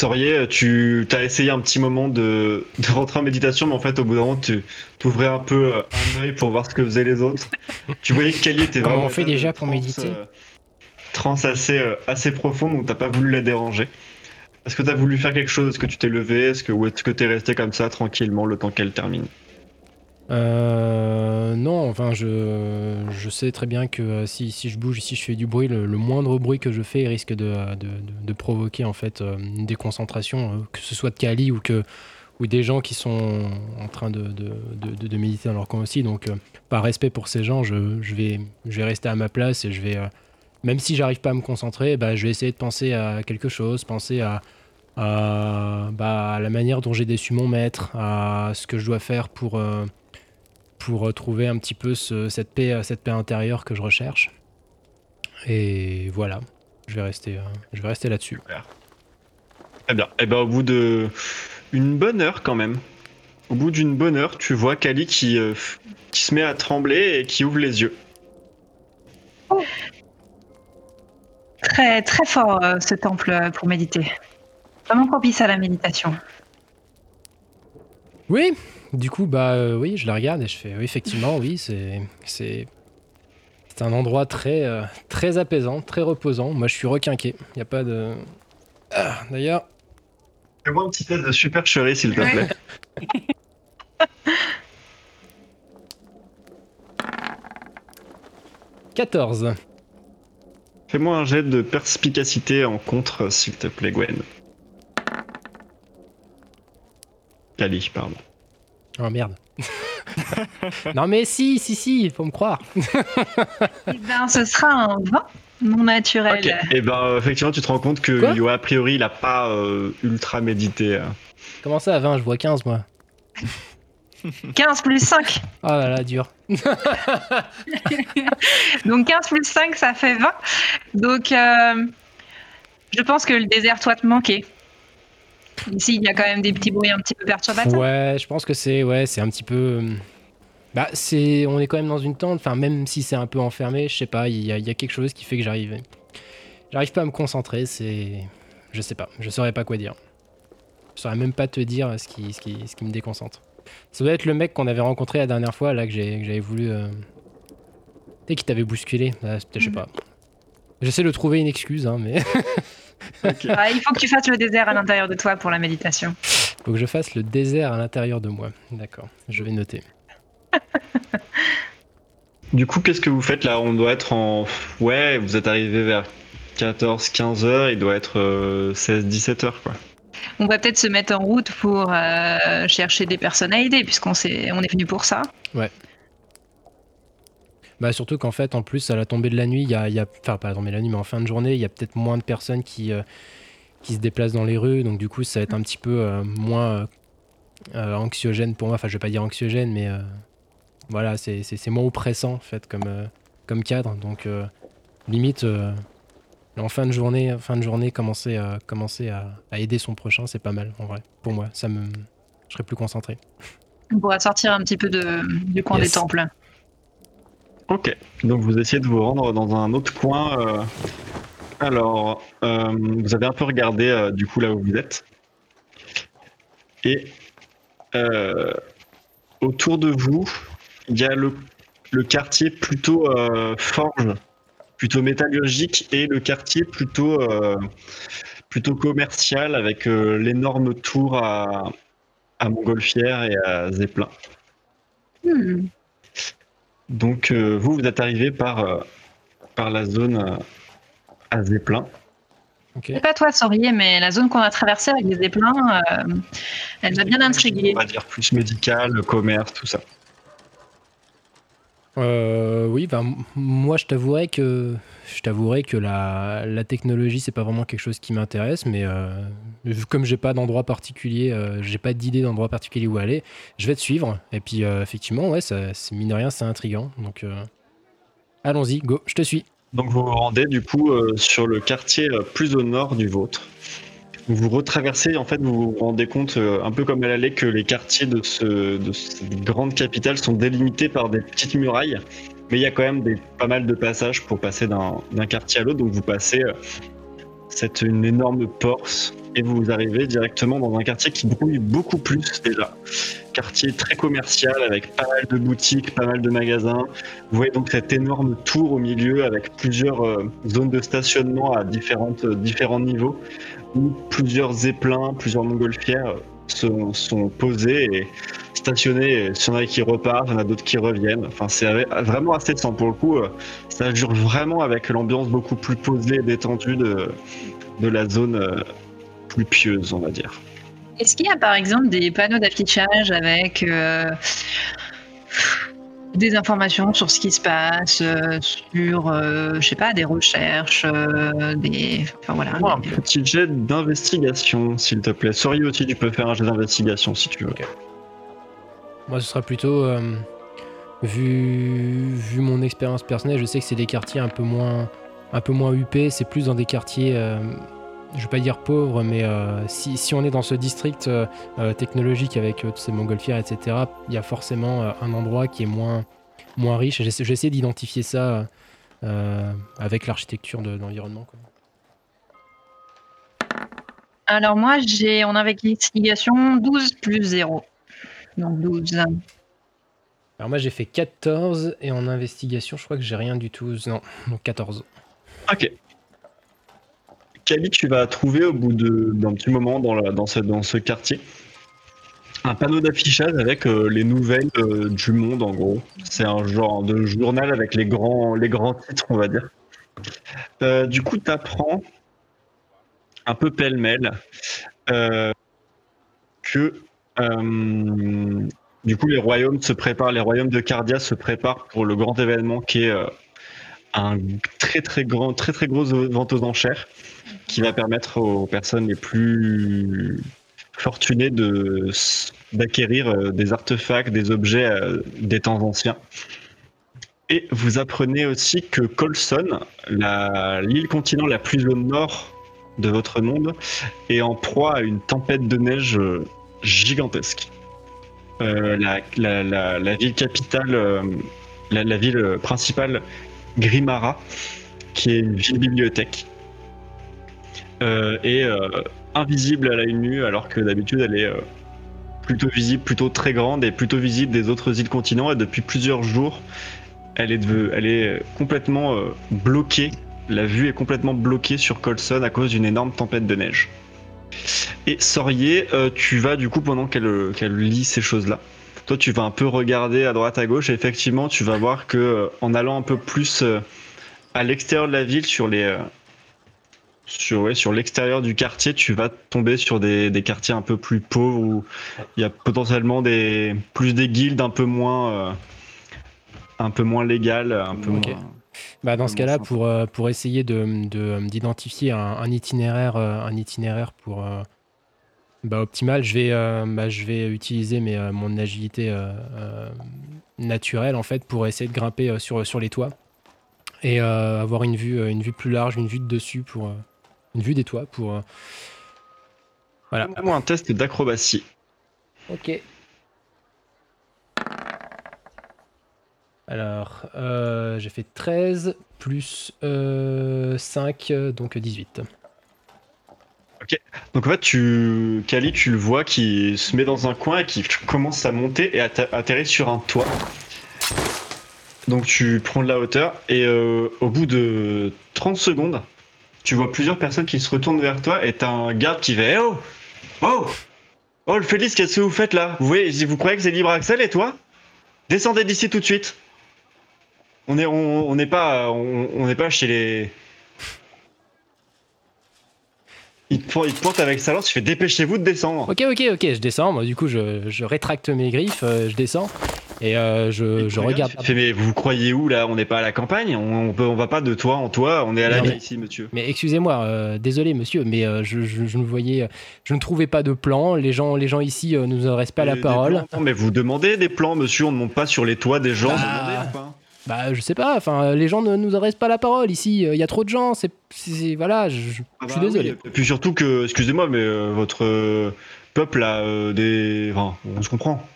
Saurier, tu as essayé un petit moment de, de, rentrer en méditation, mais en fait, au bout d'un moment, tu ouvrais un peu euh, un œil pour voir ce que faisaient les autres. Tu voyais que Kali était vraiment. On fait déjà pour méditer euh, Trans assez, euh, assez profonde, donc t'as pas voulu la déranger. Est-ce que t'as voulu faire quelque chose? Est-ce que tu t'es levé? Est-ce que, ou est-ce que t'es resté comme ça, tranquillement, le temps qu'elle termine? Euh, non, enfin, je, sais très bien que euh, si, si je bouge, si je fais du bruit, le, moindre bruit que je fais risque de, provoquer en fait euh, une déconcentration, que ce soit de Kali ou que des gens qui sont en train de, méditer dans leur coin aussi. Donc, par respect pour ces gens, je, vais, rester à ma place et je vais, même si j'arrive pas à me concentrer, bah, je vais essayer de penser à quelque chose, penser à, bah, à la manière dont j'ai déçu mon maître, à ce que je dois faire pour pour trouver un petit peu cette, paix, cette paix intérieure que je recherche. Et voilà, je vais rester, euh, je vais rester là-dessus. Très bien. Et eh ben au bout de une bonne heure quand même, au bout d'une bonne heure, tu vois Kali qui, euh, qui se met à trembler et qui ouvre les yeux. Très très fort euh, ce temple pour méditer. Vraiment propice à la méditation. Oui, du coup, bah euh, oui, je la regarde et je fais, oui, effectivement, oui, c'est, c'est, c'est un endroit très, euh, très apaisant, très reposant. Moi, je suis requinqué. Il a pas de. Ah, d'ailleurs. Fais-moi un petit test de supercherie, s'il te plaît. 14. Fais-moi un jet de perspicacité en contre, s'il te plaît, Gwen. Cali, pardon. Oh merde. non mais si, si, si, il faut me croire. eh ben, ce sera un vin non naturel. Et eh ben, effectivement, tu te rends compte que Yo, a priori, il a pas euh, ultra médité. Euh. Comment ça, 20 Je vois 15, moi. 15 plus 5. Oh là là, dur. Donc 15 plus 5, ça fait 20. Donc, euh, je pense que le désert doit te manquer. Ici, il y a quand même des petits bruits un petit peu perturbateurs. Ouais, je pense que c'est ouais, c'est un petit peu. Euh, bah, c'est, on est quand même dans une tente. Enfin, même si c'est un peu enfermé, je sais pas, il y, a, y a quelque chose qui fait que j'arrive, j'arrive pas à me concentrer. C'est, je sais pas, je saurais pas quoi dire. Je saurais même pas te dire ce qui, ce qui, ce qui me déconcentre. Ça doit être le mec qu'on avait rencontré la dernière fois, là que j'ai, j'avais voulu. Euh... Tu qui t'avait bousculé. Là, je sais mhm. pas. J'essaie de trouver une excuse, hein, mais. Ah, il faut que tu fasses le désert à l'intérieur de toi pour la méditation. Il faut que je fasse le désert à l'intérieur de moi. D'accord, je vais noter. du coup, qu'est-ce que vous faites là? On doit être en. Ouais, vous êtes arrivé vers 14-15 heures, il doit être 16-17 euh, heures quoi. On va peut-être se mettre en route pour euh, chercher des personnes à aider, puisqu'on est, on est venu pour ça. Ouais. Bah surtout qu'en fait, en plus, à la tombée de la nuit, il y a, y a, enfin pas à la tombée de la nuit, mais en fin de journée, il y a peut-être moins de personnes qui, euh, qui se déplacent dans les rues, donc du coup, ça va être un petit peu euh, moins euh, anxiogène pour moi. Enfin, je vais pas dire anxiogène, mais voilà, c'est moins oppressant en fait comme, comme cadre. Donc limite, en fin de journée, fin de journée, commencer, à, commencer à, aider son prochain, c'est pas mal en vrai. Pour moi, ça me, je serais plus concentré. On pourra sortir un petit peu de, du coin des temples. Ok, donc vous essayez de vous rendre dans un autre coin. Euh, alors, euh, vous avez un peu regardé euh, du coup là où vous êtes. Et autour de vous, il y a le, quartier plutôt forge, plutôt métallurgique, et le quartier plutôt, plutôt commercial avec l'énorme tour à, à Montgolfière et à Zeppelin. Hmm. Donc euh, vous, vous êtes arrivé par, euh, par la zone euh, à Zeppelin. Okay. Pas toi, Saurier, mais la zone qu'on a traversée avec les Zeppelins, elle m'a bien intrigué. On va dire plus médical, commerce, tout ça. Oui, ben, moi je t'avouerais que je t'avouerai que la, la technologie, c'est pas vraiment quelque chose qui m'intéresse, mais euh, comme j'ai pas d'endroit particulier, euh, j'ai pas d'idée d'endroit particulier où aller, je vais te suivre. Et puis, euh, effectivement, ouais, ça, mine de rien, c'est intriguant. Donc, allons-y, go, je te suis. Donc, vous vous rendez du coup sur le quartier plus au nord du vôtre. Vous retraversez, en fait, vous vous rendez compte, un peu comme elle allait, que les quartiers de, ce, de cette grande capitale sont délimités par des petites murailles mais il y a quand même des, pas mal de passages pour passer d'un quartier à l'autre. Donc vous passez euh, cette une énorme porte, et vous arrivez directement dans un quartier qui brouille beaucoup plus déjà. Quartier très commercial avec pas mal de boutiques, pas mal de magasins. Vous voyez donc cette énorme tour au milieu avec plusieurs euh, zones de stationnement à différentes, euh, différents niveaux où plusieurs zeppelins, plusieurs montgolfières sont, sont posés et stationnés. Il y en a qui repartent, il y en a d'autres qui reviennent. Enfin, c'est vraiment assez sans pour le coup. euh, Ça jure vraiment avec l'ambiance beaucoup plus posée et détendue de, de la zone euh, plus pieuse, on va dire. Est-ce qu'il y a par exemple des panneaux d'affichage avec euh, des informations sur ce qui se passe, euh, sur, euh, je sais pas, des recherches, euh, des. Enfin voilà. Fais-moi un des- petit jet d'investigation, s'il te plaît. Sorry aussi, tu peux faire un jet d'investigation si tu veux. Moi, ce sera plutôt. euh, vu, vu mon expérience personnelle, je sais que c'est des quartiers un peu moins, un peu moins huppés. C'est plus dans des quartiers, euh, je vais pas dire pauvres, mais euh, si, si on est dans ce district euh, euh, technologique avec euh, toutes ces montgolfières, etc., il y a forcément euh, un endroit qui est moins, moins riche. J'essaie d'identifier ça euh, avec l'architecture de, de l'environnement. Alors moi, j'ai en investigation 12 plus 0. Donc 12. Alors moi, j'ai fait 14 et en investigation, je crois que j'ai rien du tout. Non, donc 14. Ok. Tu vas trouver au bout d'un petit moment dans, la- dans, ce, dans ce quartier un panneau d'affichage avec euh, les nouvelles euh, du monde en gros. C'est un genre de journal avec les grands, les grands titres, on va dire. Euh, du coup, tu apprends un peu pêle-mêle que du coup les royaumes se préparent, les royaumes de Cardia se préparent pour le grand événement qui est un très très grand, très très grosse vente aux enchères qui va permettre aux personnes les plus fortunées de d'acquérir euh, des artefacts, des objets euh, des temps anciens. Et vous apprenez aussi que Colson, l'île continent la plus au nord de votre monde, est en proie à une tempête de neige euh, gigantesque. La, la- ville capitale, la ville principale, Grimara, qui est une ville bibliothèque, euh, est euh, invisible à l'œil nu, alors que d'habitude elle est euh, plutôt visible, plutôt très grande et plutôt visible des autres îles continents. Et depuis plusieurs jours, elle est, complètement euh, bloquée. La vue est complètement bloquée sur Colson à cause d'une énorme tempête de neige. Et Sorier, euh, tu vas du coup pendant qu'elle euh, lit ces choses-là, toi tu vas un peu regarder à droite à gauche et effectivement tu vas voir que euh, en allant un peu plus euh, à l'extérieur de la ville sur les euh, sur, ouais, sur l'extérieur du quartier, tu vas tomber sur des, des quartiers un peu plus pauvres où il y a potentiellement des plus des guildes un peu moins euh, un peu moins légales, un peu moins. Bah, dans ce cas-là, pour, euh, pour essayer de- de- d'identifier un, un itinéraire, euh, un itinéraire pour, euh, bah, optimal, je vais, bah, je vais utiliser mes, mon agilité naturelle en fait pour essayer de grimper sur, sur les toits et avoir une vue, une vue plus large, une vue de dessus pour une vue des toits pour. euh, Voilà. Fais-moi un test d'acrobatie. Ok. Alors, euh, j'ai fait 13 plus euh, 5, euh, donc 18. Donc en fait, tu, Kali, tu le vois qui se met dans un coin et qui commence à monter et atter- atterrir sur un toit. Donc tu prends de la hauteur et euh, au bout de 30 secondes, tu vois plusieurs personnes qui se retournent vers toi et t'as un garde qui fait oh Oh Oh le Félix, qu'est-ce que vous faites là? Vous croyez que c'est libre Axel et toi Descendez d'ici tout de suite. On est, on, on n'est pas, chez les. Il te, pointe- avec sa lance, il fait dépêchez-vous de descendre. Ok, ok, ok, je descends. Moi, du coup, je, je rétracte mes griffes, euh, je descends et euh, je, te je regarde. fait, mais vous croyez où là? On n'est pas à la campagne? On, on peut, on va pas de toit en toit, on est à la ville mais- ici, monsieur. Mais excusez-moi, euh, désolé monsieur, mais euh, je, je- je ne voyais, je ne trouvais pas de plan. Les gens, les gens ici euh, ne nous adressent pas la parole. plans, non, mais vous demandez des plans, monsieur, on ne monte pas sur les toits des gens. Ah. demandez Bah, je sais pas. Enfin, les gens ne nous adressent pas la parole ici. Il y a trop de gens. C'est, c'est- voilà. Je, je- Ah je suis bah désolé. oui, Et puis surtout que, excusez-moi, mais euh, votre euh, peuple a euh, des. Enfin, on se comprend.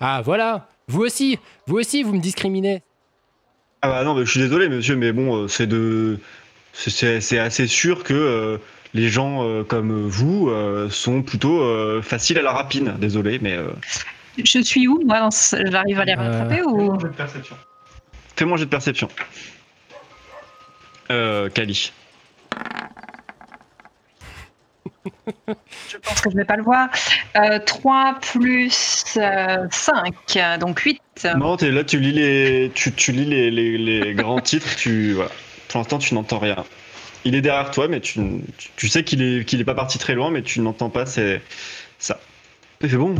Ah, voilà. Vous aussi, vous aussi, vous me discriminez. Ah bah non, mais je suis désolé, monsieur, mais bon, euh, c'est de. c'est- assez sûr que euh, les gens euh, comme vous euh, sont plutôt euh, faciles à la rapine. Désolé, mais euh, Je suis où moi J'arrive à les Euh, rattraper ou? Fais-moi un jet de perception. Euh, Kali. Je pense que je vais pas le voir. Euh, 3 plus 5, donc 8. Non, t'es là, tu lis les, tu, lis les, les- grands titres. Tu. Pour l'instant, tu n'entends rien. Il est derrière toi, mais tu, tu, sais qu'il est, qu'il est pas parti très loin, mais tu n'entends pas. C'est ça. C'est bon.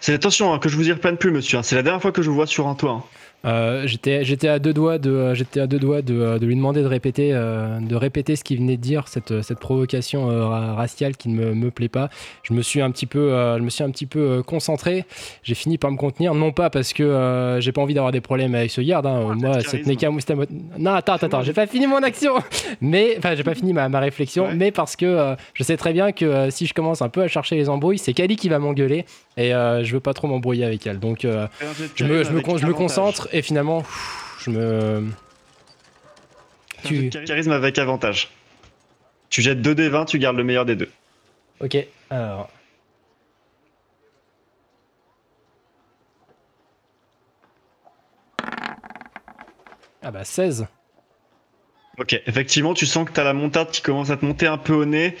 C'est attention hein, que je vous y reprenne plus, monsieur. hein. C'est la dernière fois que je vous vois sur un toit. hein. Euh, j'étais, j'étais à deux doigts de, euh, j'étais à deux doigts de, euh, de lui demander de répéter, euh, de répéter ce qu'il venait de dire, cette, cette provocation euh, ra- raciale qui ne me, me plaît pas. Je me suis un petit peu, euh, je me suis un petit peu euh, concentré. J'ai fini par me contenir, non pas parce que euh, j'ai pas envie d'avoir des problèmes avec ce garde. hein. Oh, Moi, charisme. Neka Moustamo- Non, attends, attends, attends, j'ai pas fini mon action. Mais, enfin, j'ai pas fini ma, ma réflexion. Ouais. Mais parce que euh, je sais très bien que euh, si je commence un peu à chercher les embrouilles, c'est Kali qui va m'engueuler et euh, je veux pas trop m'embrouiller avec elle. Donc euh, je me, je me, je me concentre et finalement, je me. Tu-. Charisme avec avantage. Tu jettes 2 des 20, tu gardes le meilleur des deux. Ok, alors. Ah bah 16. Ok, effectivement, tu sens que tu as la montarde qui commence à te monter un peu au nez.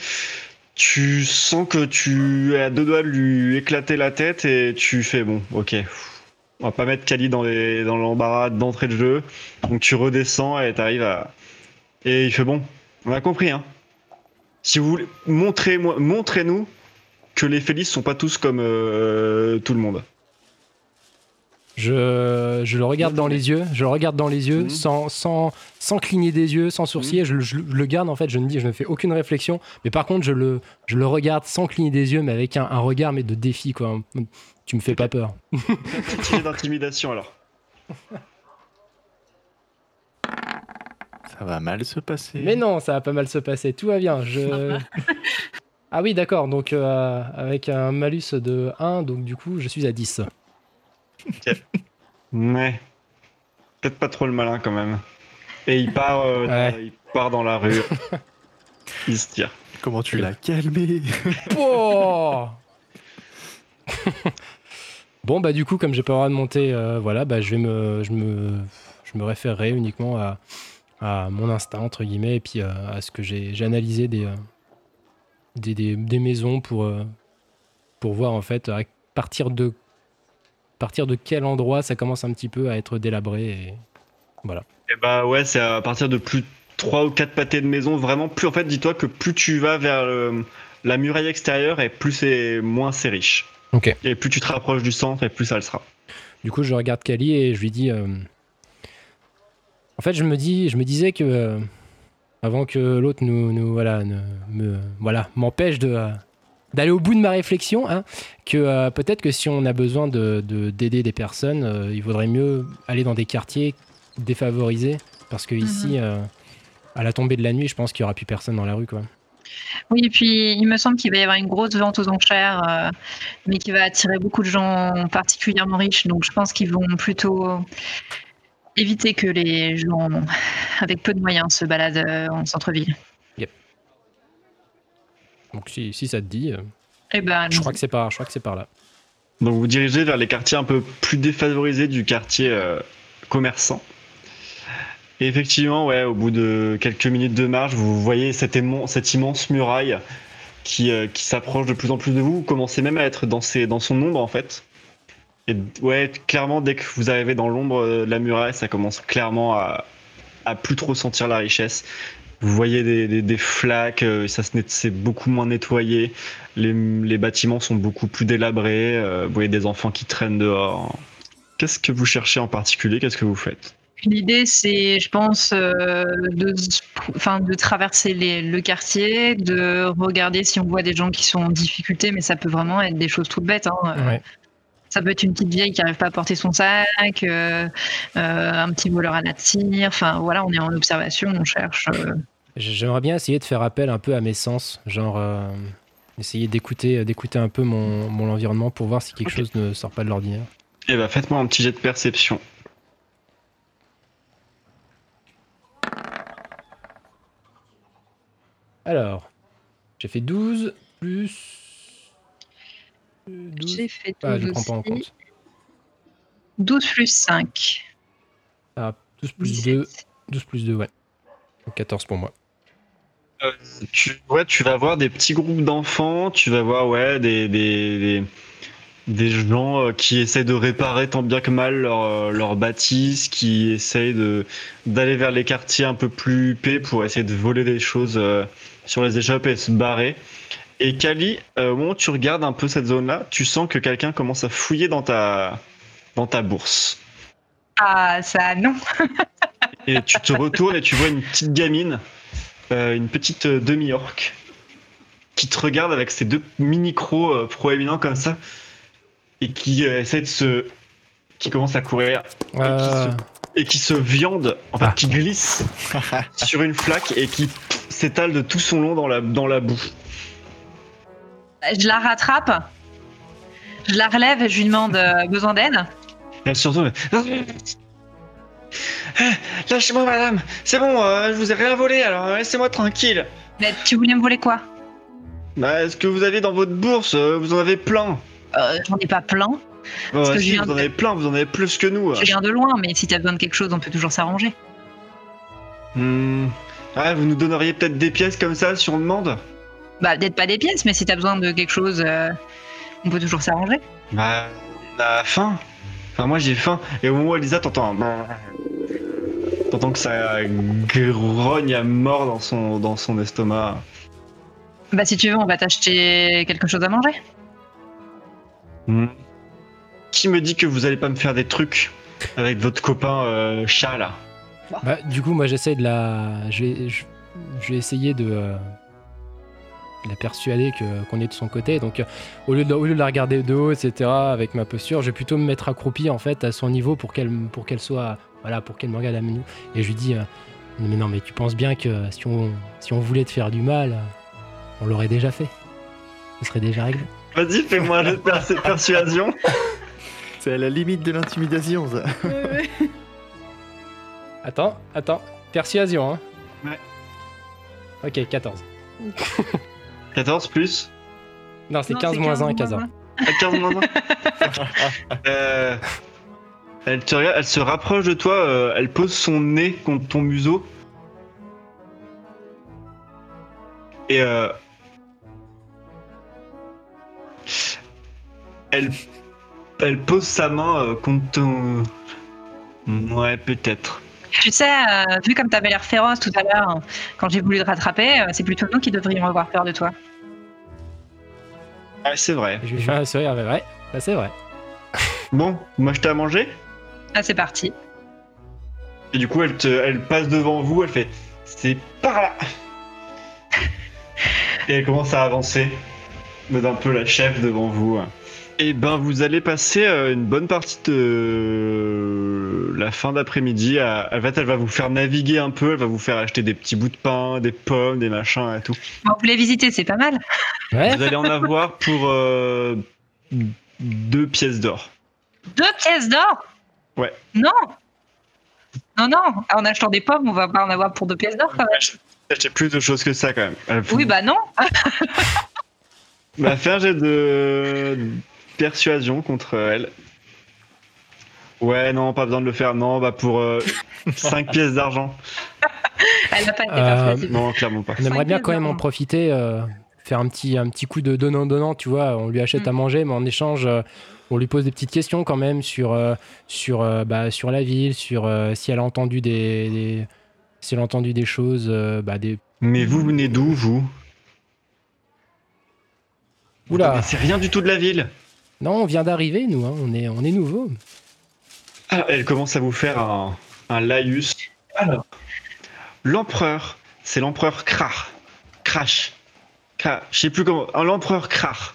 Tu sens que tu es à deux doigts de lui éclater la tête et tu fais bon, ok. On va pas mettre Kali dans les dans l'embarras d'entrée de jeu. Donc tu redescends et t'arrives à. Et il fait bon, on a compris, hein. Si vous voulez, montrez-moi, montrez-nous que les Félix sont pas tous comme euh, tout le monde. Je, je le regarde dans les yeux, je le regarde dans les yeux Mhm. sans, sans, sans cligner des yeux, sans sourciller. Je, je- je le garde en fait, je ne, dis, je ne fais aucune réflexion. Mais par contre, je le, je le regarde sans cligner des yeux, mais avec un, un regard mais de défi. Quoi. Tu me fais pas peur. Petit d'intimidation alors. Ça va mal se passer. Mais non, ça va pas mal se passer, tout va bien. Je... ah oui, d'accord, donc euh, avec un malus de 1, donc du coup, je suis à 10. Ouais. Peut-être pas trop le malin quand même. Et il part, euh, Ouais. dans- il part dans la rue. il se tire. Comment tu l'as calmé? Oh bon, bah du coup, comme j'ai pas le droit de monter, euh, voilà, bah je vais me, je référerai uniquement à, mon instinct entre guillemets et puis euh, à ce que j'ai, analysé des, euh, des, maisons pour, pour voir en fait à partir de partir de quel endroit ça commence un petit peu à être délabré et voilà. Et bah ouais, c'est à partir de plus 3 ou 4 pâtés de maison. Vraiment, plus en fait, dis-toi que plus tu vas vers la muraille extérieure et plus c'est moins c'est riche. Ok. Et plus tu te rapproches du centre et plus ça le sera. Du coup, je regarde Kali et je lui dis. euh, En fait, je me dis, je me disais que euh, avant que l'autre nous, nous voilà, ne- me, voilà, m'empêche de euh, d'aller au bout de ma réflexion, hein, que euh, peut-être que si on a besoin de de- d'aider des personnes, euh, il vaudrait mieux aller dans des quartiers défavorisés, parce que ici, euh, à la tombée de la nuit, je pense qu'il y aura plus personne dans la rue, quoi. Oui, et puis il me semble qu'il va y avoir une grosse vente aux enchères, euh, mais qui va attirer beaucoup de gens particulièrement riches. Donc je pense qu'ils vont plutôt éviter que les gens avec peu de moyens se baladent euh, en centre-ville. Donc si, si ça te dit, euh, Et ben, je crois que c'est par, je crois que c'est par là. Donc vous dirigez vers les quartiers un peu plus défavorisés du quartier euh, commerçant. Et effectivement, ouais, au bout de quelques minutes de marche, vous voyez cette, cette immense muraille qui, euh, qui s'approche de plus en plus de vous. Vous commencez même à être dans, ses- dans son ombre en fait. Et ouais, clairement, dès que vous arrivez dans l'ombre euh, de la muraille, ça commence clairement à, à plus trop sentir la richesse. Vous voyez des, flaques, euh, ça c'est beaucoup moins nettoyé. Les, bâtiments sont beaucoup plus délabrés. vous voyez des enfants qui traînent dehors. Qu'est-ce que vous cherchez en particulier? Qu'est-ce que vous faites? L'idée, c'est, je pense, euh, de, enfin, de traverser les- le quartier, de regarder si on voit des gens qui sont en difficulté, mais ça peut vraiment être des choses toutes bêtes. hein. Ouais. Ça peut être une petite vieille qui n'arrive pas à porter son sac, euh, euh, un petit voleur à la tire. Enfin, voilà, on est en observation, on cherche. euh, J'aimerais bien essayer de faire appel un peu à mes sens, genre euh, essayer d'écouter, d'écouter un peu mon, mon environnement pour voir si quelque chose ne sort pas de l'ordinaire. Eh ben, faites-moi un petit jet de perception. Alors, J'ai fait 12 plus. euh, 12. J'ai fait 12 Ah, je prends pas en compte. 12 plus 5. Ah, 12 plus 2. 12 plus 2, ouais. Donc 14 pour moi. Tu, ouais, tu vas voir des petits groupes d'enfants, tu vas voir ouais, des, des, des, des gens euh, qui essayent de réparer tant bien que mal leur, euh, leur bâtisse, qui essayent de, d'aller vers les quartiers un peu plus huppés pour essayer de voler des choses euh, sur les échoppes et se barrer. Et Kali, euh, au moment où tu regardes un peu cette zone-là, tu sens que quelqu'un commence à fouiller dans ta, dans ta bourse. Ah, ça, non. Et tu te retournes et tu vois une petite gamine, euh, une petite euh, demi-orque, qui te regarde avec ses deux mini-crocs euh, proéminents comme ça, et qui euh, essaie de se. qui commence à courir, Euh, et qui se viande, en fait, Ah. qui glisse sur une flaque et qui s'étale de tout son long dans la, dans la boue. Je la rattrape. Je la relève et je lui demande euh, besoin d'aide. Et elle se retourne. Eh, Lâchez-moi, madame, c'est bon, euh, je vous ai rien volé, alors euh, laissez-moi tranquille. Mais tu voulais me voler quoi? Bah, est-ce que vous avez dans votre bourse euh, Vous en avez plein. euh, J'en ai pas plein. Que je si, viens vous en de- avez plein, vous en avez plus que nous. Je viens de loin, mais si t'as besoin de quelque chose, on peut toujours s'arranger. Hmm. Ah, vous nous donneriez peut-être des pièces comme ça si on demande? Bah, peut-être pas des pièces, mais si t'as besoin de quelque chose, euh, on peut toujours s'arranger. Bah, on a faim. Enfin, moi j'ai faim. Et au moment où Elisa, t'entends un... T'entends que ça grogne à mort dans son, dans son estomac. Bah, si tu veux, on va t'acheter quelque chose à manger. Hmm. Qui me dit que vous allez pas me faire des trucs avec votre copain euh, chat là? Bah, du coup, moi, j'essaie de la. Je vais, je, je vais essayer de. euh, la persuader qu'on est de son côté. Donc, euh, au lieu, de, au lieu de la regarder de haut, etc., avec ma posture, je vais plutôt me mettre accroupi en fait à son niveau pour qu'elle pour qu'elle soit. Voilà, pour qu'elle me regarde à nous. Et je lui dis euh, Mais non, mais tu penses bien que si on, si on voulait te faire du mal, on l'aurait déjà fait. Ce serait déjà réglé. Vas-y, fais-moi perce- persuasion. C'est à la limite de l'intimidation, ça. Attends, attends. Persuasion, hein Ouais. Ok, 14. 14 plus Non, c'est Non, 15 moins 1, 15 moins À 15 moins un. Euh, elle, te regarde, elle se rapproche de toi, euh, elle pose son nez contre ton museau. Et euh, elle, elle pose sa main euh, contre ton. Ouais, peut-être. Tu sais, euh, vu comme t'avais l'air féroce tout à l'heure, hein, quand j'ai voulu te rattraper, euh, c'est plutôt nous qui devrions avoir peur de toi. Ouais, c'est vrai. Je un sourire, mais ouais, bah, c'est vrai. Bon, moi je t'ai à manger? Ah, c'est parti. Et du coup, elle, te, elle passe devant vous, elle fait C'est par là Et elle commence à avancer, mode un peu la chef devant vous. Et ben, vous allez passer euh, une bonne partie de la fin d'après-midi. à- En fait, elle va vous faire naviguer un peu, elle va vous faire acheter des petits bouts de pain, des pommes, des machins et tout. Bon, vous voulez visiter, c'est pas mal. Ouais, Vous allez en avoir pour euh, deux pièces d'or. Deux pièces d'or? Ouais. Non Non, non, en achetant des pommes, on va pas en avoir pour deux pièces d'or quand même. J'ai plus de choses que ça quand même. Oui, bah non. Bah, fais un jet de persuasion contre elle. Ouais, non, pas besoin de le faire. Non, bah pour 5 pièces d'argent. Elle n'a pas été Euh, persuasive. Non, clairement pas. on aimerait bien quand même en profiter, euh, faire un petit, un petit coup de donnant-donnant, tu vois. On lui achète Mm. à manger, mais en échange, euh, on lui pose des petites questions quand même sur, euh, sur, euh, bah, sur la ville, sur euh, si elle a entendu des, des- si elle a entendu des choses, euh, bah, des. Mais vous venez d'où, vous? Oula. connaissez rien du tout de la ville. Non, on vient d'arriver, nous. hein, On est, on est nouveau. Alors, elle commence à vous faire un, un laïus. Alors, l'empereur, c'est l'empereur Krar. Crash. Kra- Je sais plus comment. Ah, L'empereur Krar.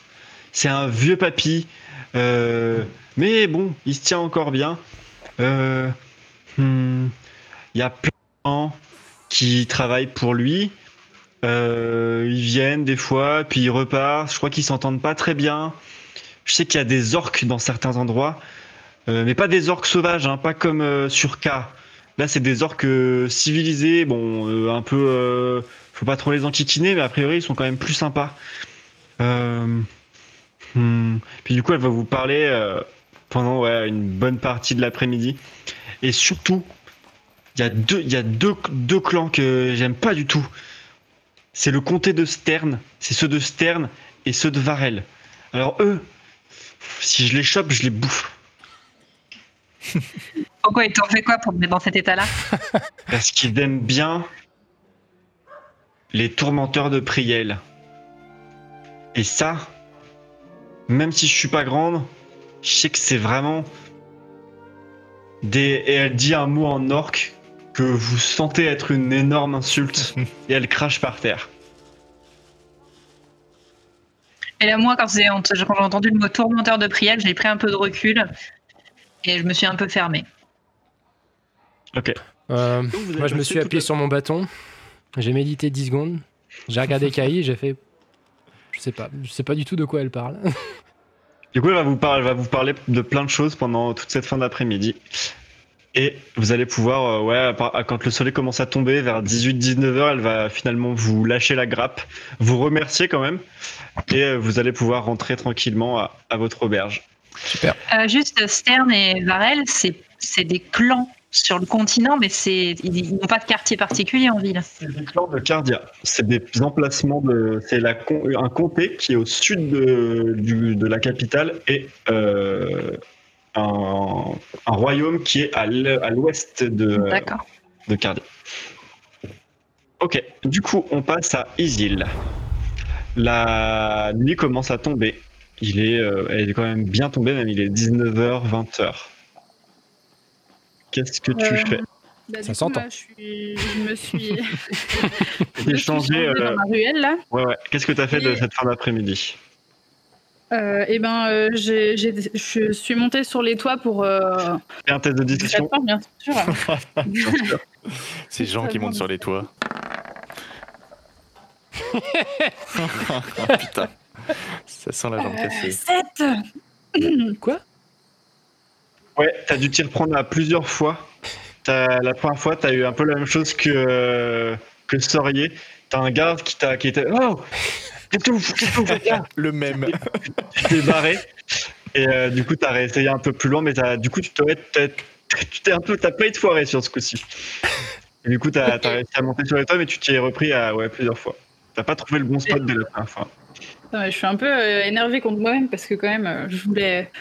C'est un vieux papy. euh, mais bon, il se tient encore bien. Euh, hmm, Il y a plein de gens qui travaillent pour lui. Euh, ils viennent des fois, puis ils repartent. Je crois qu'ils s'entendent pas très bien. Je sais qu'il y a des orques dans certains endroits. Euh, mais pas des orques sauvages, hein, pas comme euh, sur K. Là, c'est des orques euh, civilisés. Bon, euh, un peu. faut pas trop les enquiquiner, mais a priori, ils sont quand même plus sympas. Hmm. Puis du coup, elle va vous parler pendant une bonne partie de l'après-midi. Et surtout, il y a deux, y a deux clans que j'aime pas du tout. C'est le comté de Stern, c'est ceux de Stern et ceux de Varel. Alors eux, si je les chope, je les bouffe. Pourquoi ils t'ont fait quoi pour te mettre dans cet état-là Parce qu'ils aiment bien les tourmenteurs de Priel. Et ça, même si je suis pas grande, je sais que c'est vraiment des. Et elle dit un mot en orque que vous sentez être une énorme insulte et elle crache par terre. Et là, moi, quand j'ai quand j'ai entendu le mot tourmenteur de prière, j'ai pris un peu de recul et je me suis un peu fermée. Ok. Euh, moi, je me suis appuyé sur mon bâton. J'ai médité 10 secondes. J'ai regardé Kai, j'ai fait. Je sais pas, je sais pas du tout de quoi elle parle. Du coup, elle va vous, par- elle va vous parler de plein de choses pendant toute cette fin d'après-midi. Et vous allez pouvoir, euh, ouais, quand le soleil commence à tomber, vers 18-19h, elle va finalement vous lâcher la grappe, vous remercier quand même, et euh, vous allez pouvoir rentrer tranquillement à, à votre auberge. Euh, juste, Stern et Varel, c'est c'est des clans sur le continent, mais c'est ils n'ont pas de quartier particulier en ville. C'est des clans de Cardia. C'est des emplacements de. C'est un comté qui est au sud de, du- de la capitale et euh, un, un royaume qui est à l'ouest de, Cardia. Ok, du coup, on passe à Isil. La nuit commence à tomber. Il est, euh, elle est quand même bien tombée, même il est 19h, 20h. Qu'est-ce que tu Euh, fais? Bah, Ça s'entend. je, suis... je me suis, je T'es me suis changé, euh, dans ma ruelle là. Ouais, ouais. Qu'est-ce que tu as fait de Et- cette fin d'après-midi? Euh, et ben, euh, j'ai- j'ai- je suis montée sur les toits pour. Euh... Fais un test de discussion. répondre, bien sûr. Ces gens qui montent sur les toits. Putain. Ça sent la jambe cassée. 7 Quoi? Ouais, t'as dû t'y reprendre à plusieurs fois. T'as- la première fois, t'as eu un peu la même chose que, que Sorier. T'as un garde qui t'a qui était Oh Qu'est-ce que vous qu'est-ce que vous faites là Le même. Tu t'es barré. Et euh, du coup, t'as réessayé un peu plus loin, mais t'as- du coup, tu t'aurais- t'as- tu t'es un peu. T'as pas été foiré sur ce coup-ci. Et du coup, t'as as réussi à monter sur les toits, mais tu t'y es repris à, ouais, plusieurs fois. T'as pas trouvé le bon spot dès la première fois. je suis un peu euh, énervée contre moi-même parce que, quand même, euh, je voulais.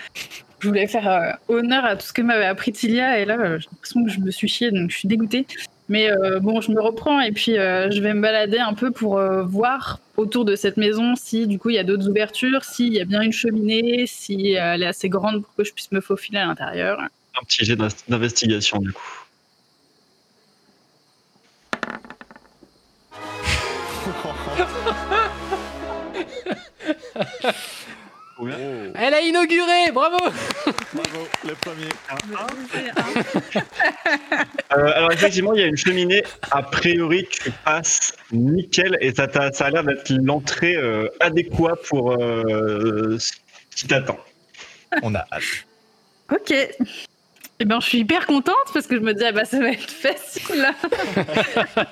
Je voulais faire euh, honneur à tout ce que m'avait appris Tilia et là euh, j'ai l'impression que je me suis chiée donc je suis dégoûtée. Mais euh, bon, je me reprends et puis euh, je vais me balader un peu pour euh, voir autour de cette maison si du coup il y a d'autres ouvertures, s'il y a bien une cheminée, si euh, elle est assez grande pour que je puisse me faufiler à l'intérieur. Un petit jet d'in- d'investigation, du coup. Elle a inauguré, bravo Bravo, le premier. Euh, alors effectivement, il y a une cheminée. A priori, tu passes nickel et ça, a l'air d'être l'entrée euh, adéquate pour euh, ce qui t'attend. On a hâte. Ok. Eh ben, je suis hyper contente parce que je me dis, ah bah, ça va être facile. là.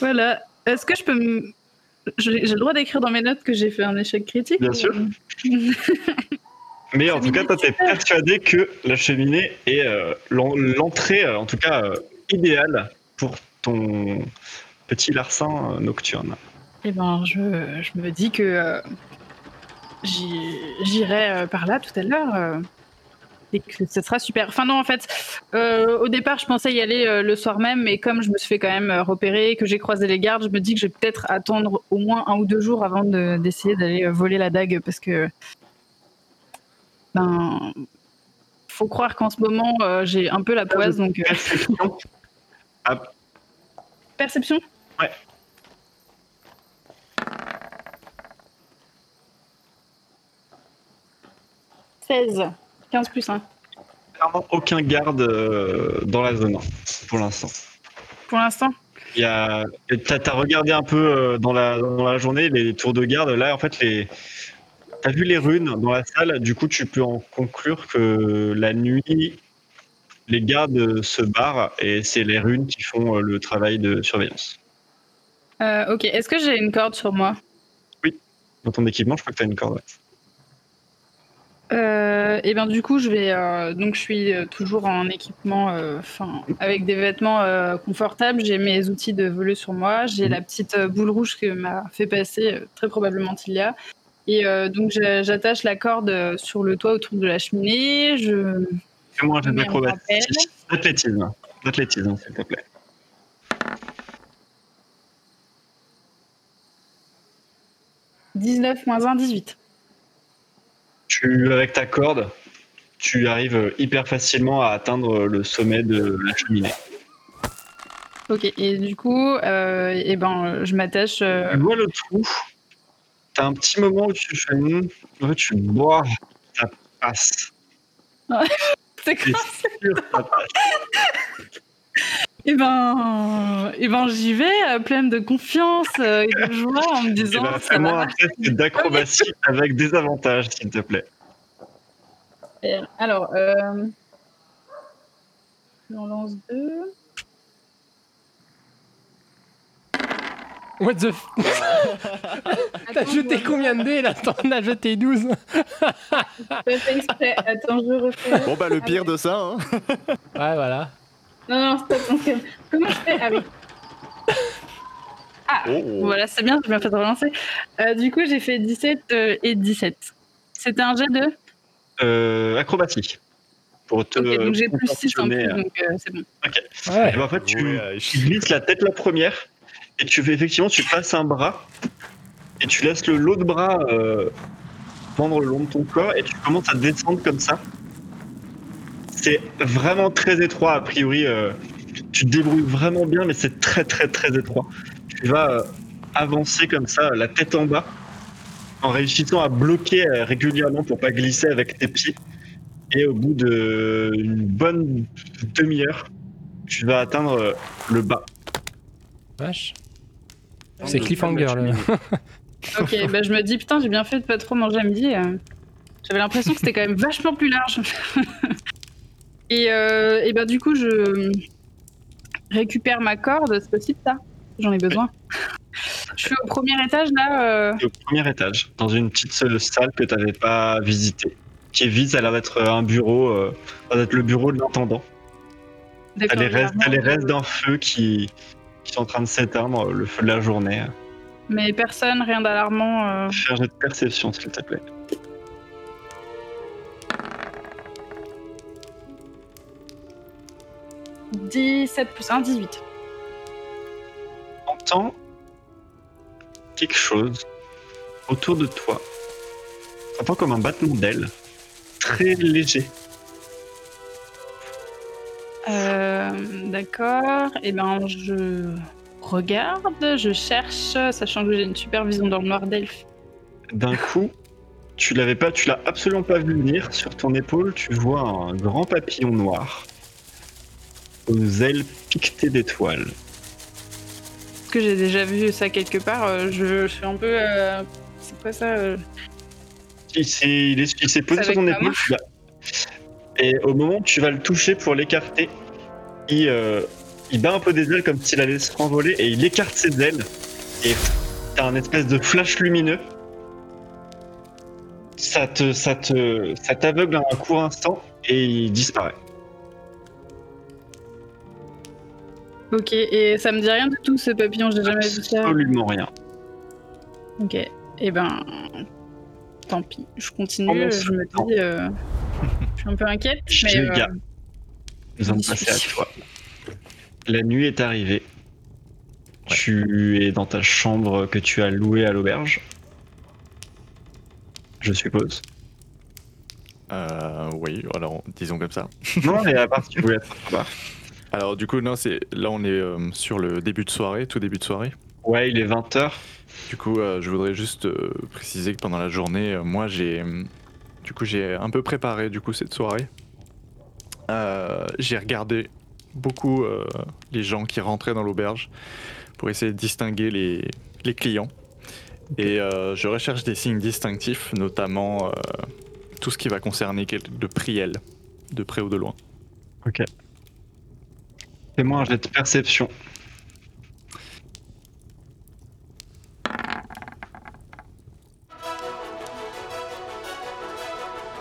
voilà. Est-ce que je peux me... J'ai le droit d'écrire dans mes notes que j'ai fait un échec critique Bien ou- sûr. Mais en tout cas, toi, t'es persuadé que la cheminée est euh, l'en- l'entrée, euh, en tout cas, euh, idéale pour ton petit larcin nocturne. Eh ben, je, je me dis que euh, j'irai par là tout à l'heure. Et que ce sera super. Enfin non, en fait, euh, au départ, je pensais y aller euh, le soir même, mais comme je me suis fait quand même euh, repérer, que j'ai croisé les gardes, je me dis que je vais peut-être attendre au moins un ou deux jours avant de- d'essayer d'aller euh, voler la dague, parce que ben faut croire qu'en ce moment euh, j'ai un peu la poisse, donc euh, Perception. perception? Ouais. « 16. 15 plus 1. Clairement, aucun garde euh, dans la zone hein, pour l'instant. Pour l'instant. Il y a, et t'as, t'as regardé un peu euh, dans la, dans la journée les tours de garde. Là, en fait, les, t'as vu les runes dans la salle. Du coup, tu peux en conclure que la nuit les gardes se barrent et c'est les runes qui font euh, le travail de surveillance. Euh, ok, est-ce que j'ai une corde sur moi? Dans ton équipement, je crois que tu as une corde. ouais. Euh, et bien du coup, je vais euh, donc je suis euh, toujours en équipement, euh, avec des vêtements confortables. J'ai mes outils de voler sur moi. J'ai Mhm. la petite euh, boule rouge que m'a fait passer très probablement Tilia. Et donc j'a- j'attache la corde sur le toit autour de la cheminée. Je on d'acrobatie. rappelle. D'athlétisme. D'athlétisme, s'il te plaît. 19 moins 1, 18. Tu, avec ta corde, tu arrives hyper facilement à atteindre le sommet de la cheminée. Ok. Et du coup, euh, et ben je m'attache. euh, Tu vois le trou, t'as un petit moment où tu fais, hmm, en fait, tu bois, ça passe. C'est sûr ça passe. Et ben, et ben j'y vais euh, pleine de confiance euh, et de joie en me Et disant ben, ça fais-moi un test d'acrobatie avec des avantages, s'il te plaît. Alors, euh... j'en lance deux. What the f... T'as jeté je- combien de dés là? T'en as jeté 12 J'ai pas fait exprès. Attends, je refais. Bon, bah, le pire de ça, hein. Ouais, voilà. Non, non, stop, on se calme. Comment je fais Ah oui. Ah, Oh. voilà, c'est bien, j'ai bien fait de relancer. Euh, du coup, j'ai fait 17 euh, et 17. C'était un jet de Euh, acrobatie. Pour te Ok, donc j'ai plus 6 en plus, euh, donc euh, c'est bon. Ouais. et ben, en fait, tu, Ouais, euh, tu glisses la tête la première et tu fais effectivement, tu passes un bras et tu laisses le l'autre bras euh, pendre le long de ton corps et tu commences à descendre comme ça. C'est vraiment très étroit a priori. euh, tu te débrouilles vraiment bien, mais c'est très très très étroit. Tu vas euh, avancer comme ça, la tête en bas, en réussissant à bloquer euh, régulièrement pour pas glisser avec tes pieds. Et au bout d'une bonne demi-heure, tu vas atteindre euh, le bas. Vache. C'est cliffhanger là. Ok, bah je me dis, putain, j'ai bien fait de pas trop manger à midi. euh. J'avais l'impression que c'était quand même vachement plus large. Et, euh, et bah du coup, je récupère ma corde, c'est possible ça? J'en ai besoin. je suis au premier étage là. euh, au premier étage, dans une petite euh, salle que tu n'avais pas visitée, qui est vide, ça a l'air d'être un bureau, euh, ça doit être le bureau de l'intendant. D'accord, les restes, restes d'un feu qui, qui sont en train de s'éteindre, le feu de la journée. Mais personne, rien d'alarmant. euh. Jet de perception, s'il te plaît. 17 plus 1, 18. Entends quelque chose autour de toi. Entends comme un battement d'ailes, très léger. Euh, D'accord. Et ben je regarde, je cherche, sachant que j'ai une super vision dans le noir d'elfe. D'un coup, tu l'avais pas, tu l'as absolument pas vu venir. Sur ton épaule, tu vois un grand papillon noir aux ailes piquetées d'étoiles. Est-ce que j'ai déjà vu ça quelque part euh, je, je suis un peu. euh, C'est quoi ça euh Il s'est, posé sur ton épaule. tu Et au moment où tu vas le toucher pour l'écarter, il, il bat un peu des ailes comme s'il allait se renvoler et il écarte ses ailes. Et t'as un espèce de flash lumineux. Ça te, ça te, ça t'aveugle un court instant et il disparaît. Ok, et ça me dit rien du tout ce papillon, j'ai jamais vu ça. Absolument rien. Ok, et ben. Tant pis, je continue, Pendant je me dis. euh, Je suis un peu inquiète, mais. Euh, Nous allons passer à toi. La nuit est arrivée. Tu es dans ta chambre que tu as louée à l'auberge. Je suppose. Euh, oui, alors disons comme ça. non, mais à part si tu voulais être. Alors du coup, non, c'est là on est euh, sur le début de soirée, tout début de soirée. Ouais, il est 20h. Du coup, euh, je voudrais juste euh, préciser que pendant la journée, moi j'ai, du coup, j'ai un peu préparé du coup cette soirée. J'ai regardé beaucoup les gens qui rentraient dans l'auberge pour essayer de distinguer les, les clients. Et je recherche des signes distinctifs, notamment tout ce qui va concerner de priel, de près ou de loin. Ok. Fais-moi un jet de perception.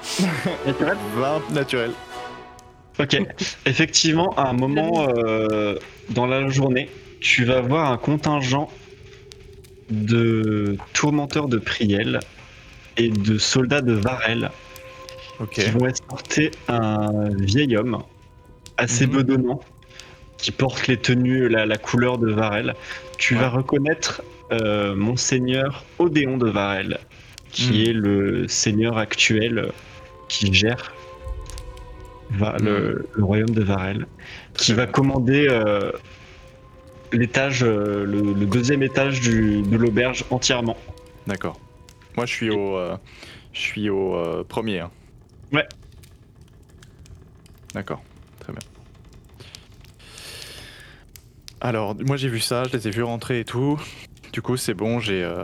Naturel 20 naturel. Ok. Effectivement, à un moment euh, dans la journée, tu vas voir un contingent de tourmenteurs de Priel et de soldats de Varel Ok. qui vont escorter un vieil homme assez Mhm. bedonnant qui porte les tenues, la, la couleur de Varel. Tu Ouais. vas reconnaître euh, Monseigneur Odéon de Varel, qui Mhm. est le seigneur actuel euh, qui gère Va- le, le royaume de Varel, qui va commander euh, l'étage, euh, le, le deuxième étage du- de l'auberge entièrement. D'accord. Moi, je suis au, je suis au premier. hein. Ouais. D'accord. Alors, moi, j'ai vu ça, je les ai vus rentrer et tout. Du coup, c'est bon, j'ai euh,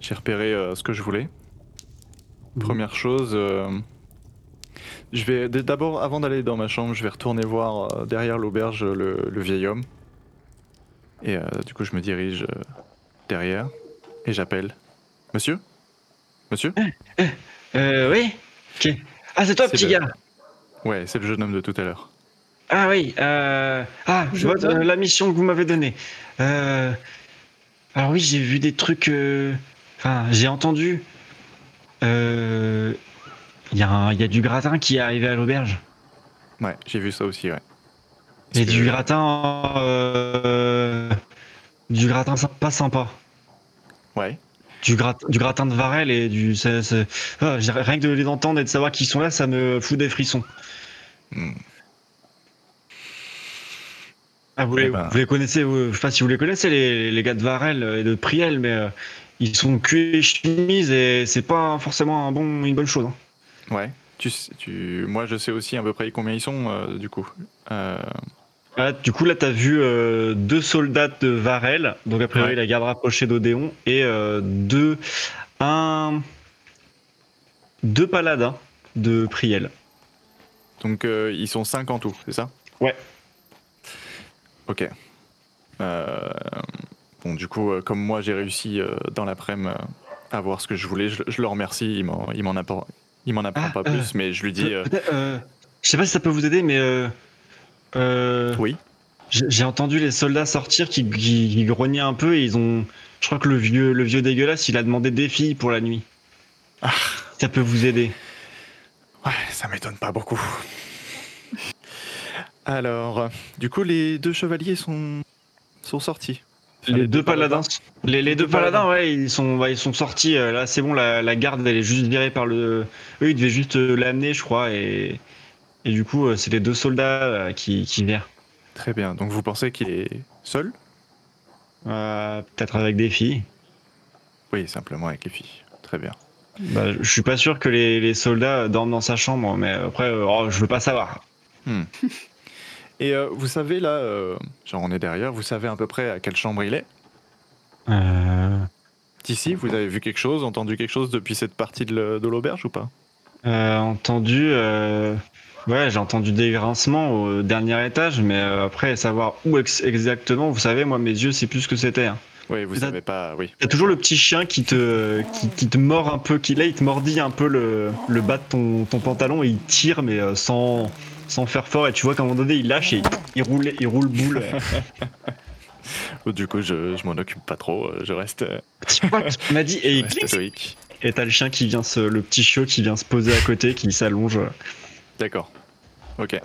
j'ai repéré euh, ce que je voulais. Première chose, euh, je vais d'abord, avant d'aller dans ma chambre, je vais retourner voir euh, derrière l'auberge le, le vieil homme. Et euh, du coup, je me dirige euh, derrière et j'appelle. Monsieur? Monsieur? Euh, oui. Ah, c'est toi, petit le- gars Ouais, c'est le jeune homme de tout à l'heure. Ah oui, euh... ah, Je donne. euh, la mission que vous m'avez donnée. Euh... Alors oui, j'ai vu des trucs... euh, Enfin, j'ai entendu... Euh... Il y, a un- il y a du gratin qui est arrivé à l'auberge. Ouais, j'ai vu ça aussi, ouais. Et du gratin... euh, Du gratin pas sympa. Ouais. Du, grat- du gratin de Varel et du... Ah, j'ai- rien que de les entendre et de savoir qu'ils sont là, ça me fout des frissons. Hmm. Ah, vous, les, Eh ben. vous les connaissez, vous- je sais pas si vous les connaissez, les, les gars de Varel et de Priel, mais euh, ils sont cuits et chemise et c'est pas forcément un bon, une bonne chose. hein. Ouais. Tu, tu... Moi, je sais aussi à peu près combien ils sont, euh, du coup. Euh, Ah, du coup, là, t'as vu euh, deux soldats de Varel, donc a priori Ouais. la garde rapprochée d'Odéon, et deux, un, deux paladins de Priel. Donc, ils sont 5 en tout, c'est ça? Ouais. Ok. Euh, Bon, du coup, euh, comme moi, j'ai réussi euh, dans l'après-midi à voir ce que je voulais, je, je le remercie. Il m'en il m'en apprend, il m'en apprend Ah, pas euh, plus, mais je lui dis euh, peut-être, euh, je sais pas si ça peut vous aider, mais euh, euh, oui. j'ai j'ai entendu les soldats sortir qui, qui, qui grognaient un peu et ils ont. Je crois que le vieux, le vieux dégueulasse, il a demandé des filles pour la nuit. Ah. Ça peut vous aider. Ouais, ça m'étonne pas beaucoup. Alors, du coup, les deux chevaliers sont, sont sortis. Enfin, Les, deux paladins, les, les deux paladins. paladins, ouais, ils sont, ils sont sortis. euh, Là, c'est bon, la, la garde, elle est juste virée par le. Eux, ils devaient juste euh, l'amener, je crois, et, et du coup, euh, c'est les deux soldats qui, qui viennent. Très bien. Donc, vous pensez qu'il est seul? Euh, Peut-être avec des filles. Oui, simplement avec les filles. Très bien. Bah, je suis pas sûr que les, les soldats dorment dans sa chambre, mais après, oh, je veux pas savoir. Et euh, vous savez, là, euh, genre on est derrière, vous savez à peu près à quelle chambre il est Euh, D'ici, vous avez vu quelque chose, entendu quelque chose depuis cette partie de l'auberge ou pas euh, entendu. Ouais, j'ai entendu des grincements au dernier étage, mais après, savoir où ex- exactement, vous savez, moi, mes yeux, c'est plus ce que c'était. hein. Oui, vous savez pas, oui. T'as toujours le petit chien qui te, qui, qui te mord un peu, qui là, il te mordit un peu le, le bas de ton, ton pantalon et il tire, mais sans, sans faire fort. Et tu vois qu'à un moment donné, il lâche et il roule, il roule boule. Du coup, je, je m'en occupe pas trop, euh, je reste, euh, Petit il m'a dit, et stoïque. Et t'as le chien qui vient se, le petit chiot qui vient se poser à côté, qui s'allonge. D'accord. Ok.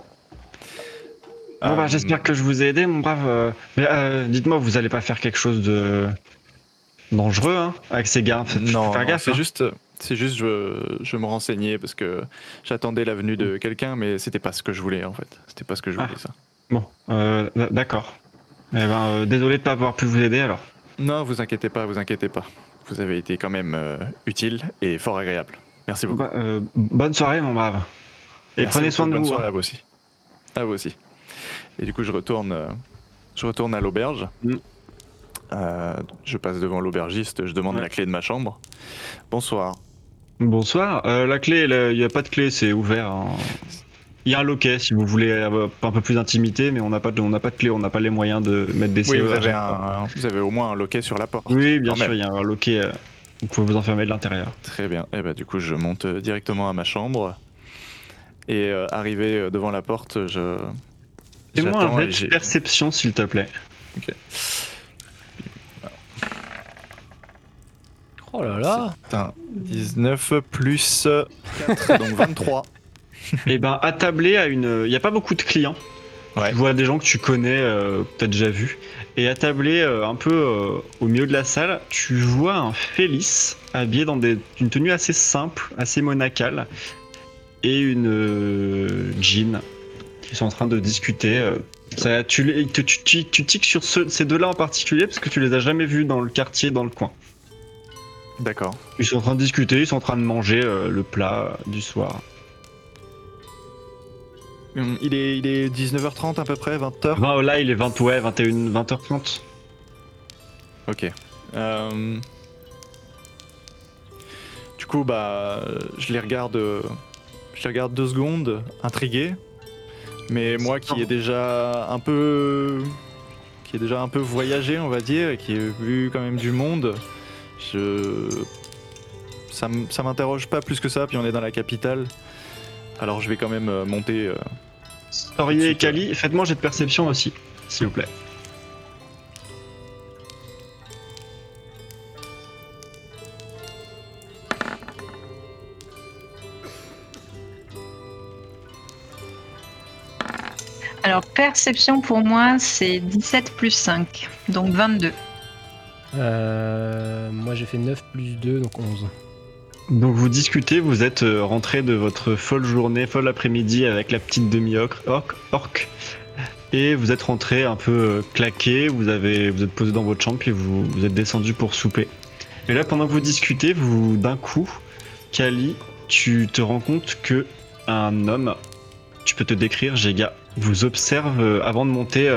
Bon, bah, Euh, j'espère que je vous ai aidé, mon brave. euh, Mais euh, dites-moi, vous allez pas faire quelque chose de dangereux, hein, avec ces gars. Non, c'est hein. juste, c'est juste, je, je me renseignais parce que j'attendais la venue de quelqu'un, mais c'était pas ce que je voulais en fait. C'était pas ce que je Ah. voulais ça. Bon, euh, d'accord. Eh ben, euh, désolé de pas avoir pu vous aider alors. Non, vous inquiétez pas, vous inquiétez pas. Vous avez été quand même euh, utile et fort agréable. Merci beaucoup. Bah, bonne soirée, mon brave. Et Merci prenez soin de beaucoup, bonne vous. soirée hein. à vous aussi. À vous aussi. Et du coup, je retourne, je retourne à l'auberge. Mm. Euh, je passe devant l'aubergiste, je demande Ouais. la clé de ma chambre. Bonsoir. Bonsoir. Euh, la clé, il n'y a pas de clé, c'est ouvert. hein. Il y a un loquet si vous voulez avoir un peu plus d'intimité, mais on n'a pas, de, on pas de clé, on n'a pas les moyens de mettre des Oui, vous avez, chaque fois. un, vous avez au moins un loquet sur la porte. Oui, bien sûr, il y a un loquet. euh, Vous pouvez vous enfermer de l'intérieur. Très bien. Et bah du coup, je monte euh, directement à ma chambre. Et euh, arrivé euh, devant la porte, je. Fais-moi un et jet de perception, s'il te plaît. Oh là là Putain, 19 plus 4, donc 23. Et ben, attablé à une. Il n'y a pas beaucoup de clients. Ouais. Tu vois des gens que tu connais, euh, que tu as déjà vus. Et attablé euh, un peu euh, au milieu de la salle, tu vois un Félix habillé dans des, une tenue assez simple, assez monacale, et une euh, Jean qui sont en train de discuter. Ça, tu, tu, tu, tu, tu tiques sur ce- ces deux-là en particulier parce que tu les as jamais vus dans le quartier, dans le coin. D'accord. Ils sont en train de discuter, ils sont en train de manger euh, le plat du soir. Hum, Il est, il est 19h30 à peu près, 20h. Ben, là, il est 20, ouais, 21, 20h30. Ok. Euh, Du coup, bah, je les regarde, euh, je les regarde deux secondes, intrigué. Mais moi, qui ai déjà un peu, qui ai déjà un peu voyagé, on va dire, et qui ai vu quand même du monde, je, ça, m- ça m'interroge pas plus que ça. Puis on est dans la capitale, alors je vais quand même euh, monter. euh, Sorier et. Kali, faites-moi un jet de perception aussi, s'il vous plaît. Alors, perception pour moi, c'est 17 plus 5, donc 22. Euh, Moi j'ai fait 9 plus 2, donc 11. Donc vous discutez, vous êtes euh, rentré de votre folle journée, folle après-midi avec la petite demi-orque, orque, orque, et vous êtes rentré un peu euh, claqué, vous avez, vous êtes posé dans votre chambre, puis vous, êtes descendu pour souper. Et là, pendant que vous discutez, vous, d'un coup, Kali, tu te rends compte que un homme, tu peux te décrire, Jéga, vous observe avant de monter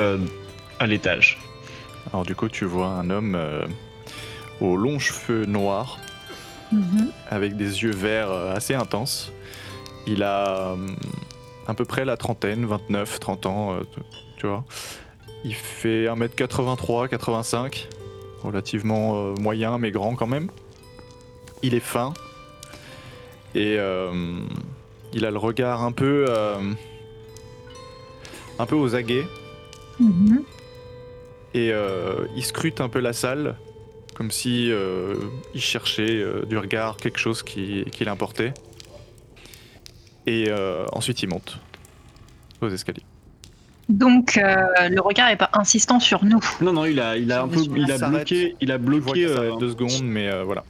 à l'étage. Alors du coup, tu vois un homme euh, aux longs cheveux noirs, avec des yeux verts euh, assez intenses. Il a euh, à peu près la trentaine, 29, 30 ans, euh, tu- vois. Il fait 1m83, 85, relativement moyen mais grand quand même. Il est fin et il a le regard un peu un peu aux aguets et euh, il scrute un peu la salle comme si euh, il cherchait euh, du regard quelque chose qui, qui l'importait. Et euh, ensuite il monte aux escaliers. Donc, euh, le regard n'est pas insistant sur nous. Non, non, il a, il a un peu, il a bloqué, il a bloqué. euh, deux secondes, mais euh, voilà.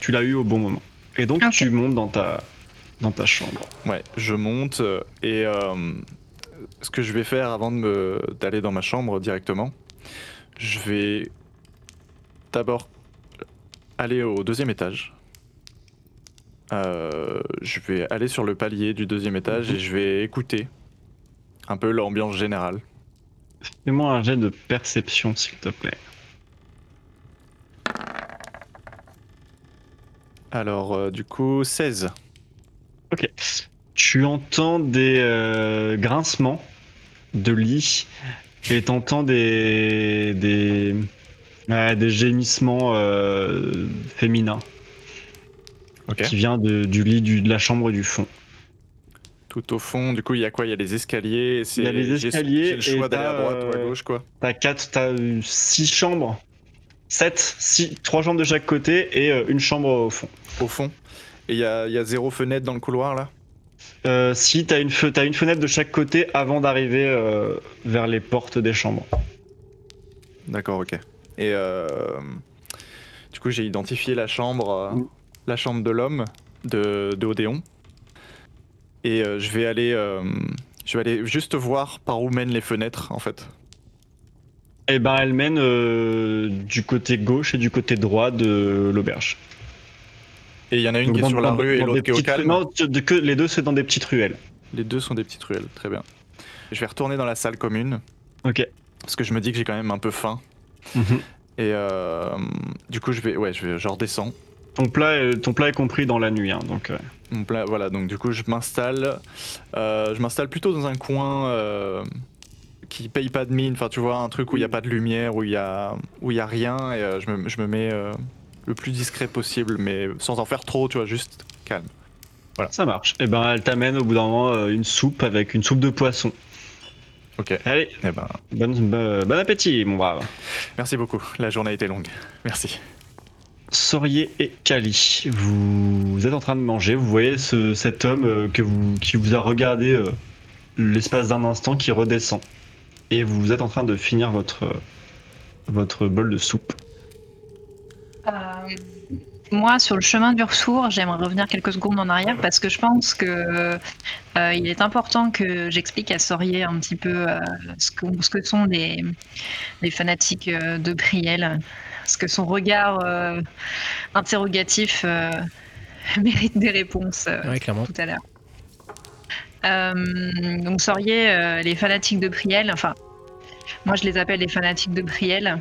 tu l'as eu au bon moment. Et donc tu montes dans ta, dans ta chambre. Ouais, je monte et euh, ce que je vais faire avant d'aller dans ma chambre directement, je vais d'abord aller au deuxième étage. Euh, je vais aller sur le palier du deuxième étage et je vais écouter un peu l'ambiance générale. Fais-moi un jet de perception, s'il te plaît. Alors, euh, du coup, 16. Ok. Tu entends des euh, grincements de lit et t'entends des des ouais, des gémissements euh, féminins qui vient de- du lit du- de la chambre du fond. Tout au fond, du coup, il y a quoi? Il y a les escaliers. et c'est- Il y a les escaliers J'ai le choix d'aller à droite ou à euh, gauche, quoi. T'as quatre, t'as six chambres, sept, six, trois chambres de chaque côté et euh, une chambre au fond. Au fond. Et il y a, il y a zéro fenêtre dans le couloir, là? Euh, si t'as une, fe- t'as une fenêtre de chaque côté avant d'arriver euh, vers les portes des chambres. D'accord, ok. Et euh, du coup, j'ai identifié la chambre, la chambre de l'homme de, de Odéon. Et euh, je vais aller, euh, je vais aller juste voir par où mènent les fenêtres, en fait. Et ben elle mène euh, du côté gauche et du côté droit de l'auberge. Et il y en a une Donc qui est dans- sur la dans- rue et l'autre qui est au calme. Non, que les deux c'est dans des petites ruelles. Les deux sont des petites ruelles, très bien. Je vais retourner dans la salle commune Ok. parce que je me dis que j'ai quand même un peu faim. Mhm. Et euh, du coup, je vais, ouais, je vais, redescends ton plat, est, ton plat est compris dans la nuit, hein, donc. euh, Mon plat- voilà, donc du coup, je m'installe. euh, je m'installe plutôt dans un coin euh, qui paye pas de mine. Enfin, tu vois, un truc où il n'y a pas de lumière, où il y a, où il y a rien. Et je, me, je me mets le plus discret possible, mais sans en faire trop, tu vois, juste calme. Ça marche. Et ben, elle t'amène au bout d'un moment euh, une soupe avec une soupe de poisson. Ok. Allez, Eh ben, bon, bon- bon appétit, mon brave. merci beaucoup. La journée a été longue. Merci. Sorier et Kali, vous êtes en train de manger. Vous voyez ce- cet homme euh, que vous, qui vous a regardé euh, l'espace d'un instant qui redescend. Et vous êtes en train de finir votre, votre bol de soupe. Moi, sur le chemin du retour, j'aimerais revenir quelques secondes en arrière parce que je pense que euh, il est important que j'explique à Sorier un petit peu euh, ce, que, ce que sont les, les fanatiques euh, de Priel. Parce que son regard interrogatif mérite des réponses Ouais, tout à l'heure. Donc Sorier, les fanatiques de Priel, enfin, moi je les appelle les fanatiques de Priel,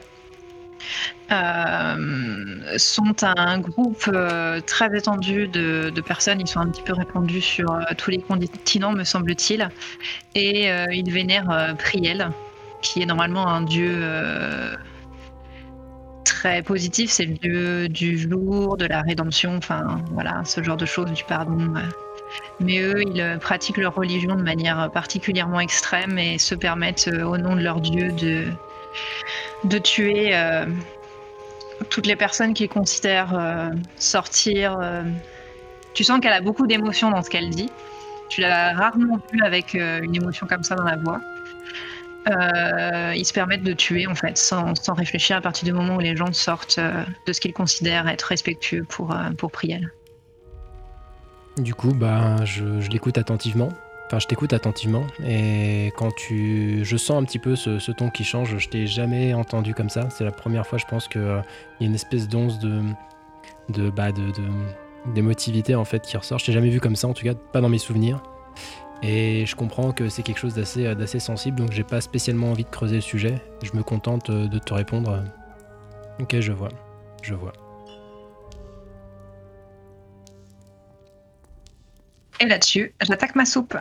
euh, sont un groupe euh, très étendu de, personnes. Ils sont un petit peu répandus sur euh, tous les continents, me semble-t-il. Et ils vénèrent Priel, qui est normalement un dieu très positif. C'est le dieu du jour, de la rédemption, enfin voilà, ce genre de choses, du pardon. Mais eux, ils pratiquent leur religion de manière particulièrement extrême et se permettent, au nom de leur dieu, de, de tuer euh, toutes les personnes qu'ils considèrent euh, sortir. euh. Tu sens qu'elle a beaucoup d'émotions dans ce qu'elle dit. Tu l'as rarement vue avec une émotion comme ça dans la voix. Ils se permettent de tuer en fait, sans, sans réfléchir à partir du moment où les gens sortent de ce qu'ils considèrent être respectueux pour, pour Priel. Du coup, bah, je l'écoute attentivement. Enfin, je t'écoute attentivement. Et quand tu. Je sens un petit peu ce, ton qui change. Je t'ai jamais entendu comme ça. C'est la première fois, je pense, qu'il y a une espèce d'once de. de. bah, de. d'émotivité, en fait, qui ressort. Je t'ai jamais vu comme ça, en tout cas, pas dans mes souvenirs. Et je comprends que c'est quelque chose d'assez d'assez sensible, donc j'ai pas spécialement envie de creuser le sujet. Je me contente euh, de te répondre. Ok, je vois. Je vois. Et là-dessus, j'attaque ma soupe.